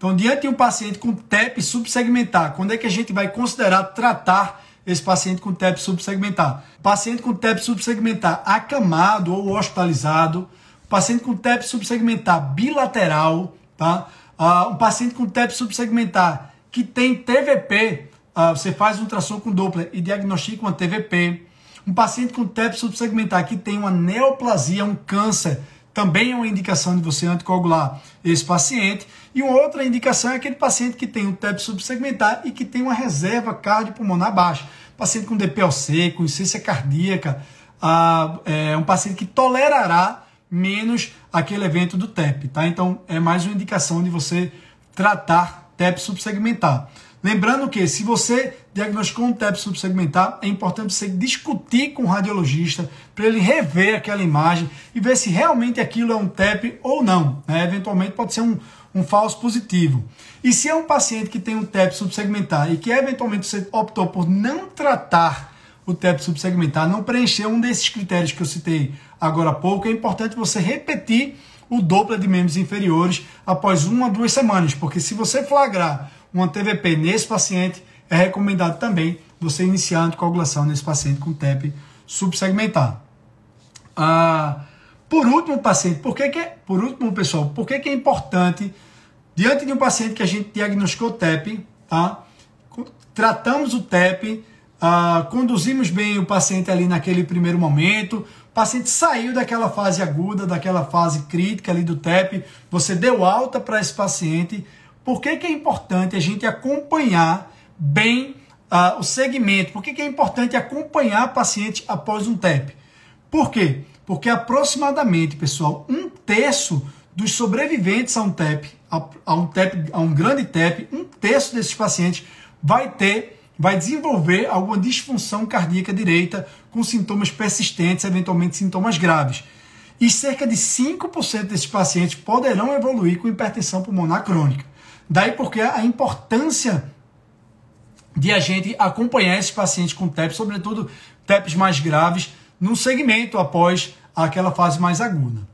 Então, diante de um paciente com TEP subsegmentar, quando é que a gente vai considerar tratar esse paciente com TEP subsegmentar? Paciente com TEP subsegmentar acamado ou hospitalizado, paciente com TEP subsegmentar bilateral, tá? Uh, um paciente com TEP subsegmentar que tem TVP, uh, ah, você faz um ultrassom com Doppler e diagnostica uma TVP. Um paciente com TEP subsegmentar que tem uma neoplasia, um câncer, também é uma indicação de você anticoagular esse paciente. E uma outra indicação é aquele paciente que tem um TEP subsegmentar e que tem uma reserva cardiopulmonar baixa. Paciente com DPLC, com insuficiência cardíaca, uh, é um paciente que tolerará menos aquele evento do TEP, tá? Então é mais uma indicação de você tratar TEP subsegmentar. Lembrando que se você diagnosticou um TEP subsegmentar, é importante você discutir com o radiologista para ele rever aquela imagem e ver se realmente aquilo é um TEP ou não. Né? Eventualmente pode ser um, um falso positivo. E se é um paciente que tem um TEP subsegmentar e que eventualmente você optou por não tratar o TEP subsegmentar, não preencher um desses critérios que eu citei agora há pouco, é importante você repetir o Doppler de membros inferiores após uma ou duas semanas, porque se você flagrar uma TVP nesse paciente, é recomendado também você iniciar a anticoagulação nesse paciente com TEP subsegmentar. Ah, por último, paciente, por que, que é, por último, pessoal, por que, que é importante, diante de um paciente que a gente diagnosticou TEP, tá? tratamos o TEP, ah, conduzimos bem o paciente ali naquele primeiro momento, o paciente saiu daquela fase aguda, daquela fase crítica ali do TEP, você deu alta para esse paciente, por que, que é importante a gente acompanhar bem uh, o segmento? Por que, que é importante acompanhar paciente após um TEP? Por quê? Porque aproximadamente, pessoal, um terço dos sobreviventes a um TEP, a, a um TEP, a um grande TEP, um terço desses pacientes vai ter, vai desenvolver alguma disfunção cardíaca direita com sintomas persistentes, eventualmente sintomas graves. E cerca de 5% desses pacientes poderão evoluir com hipertensão pulmonar crônica. Daí porque a importância de a gente acompanhar esses pacientes com TEP, sobretudo TEPs mais graves, no segmento após aquela fase mais aguda.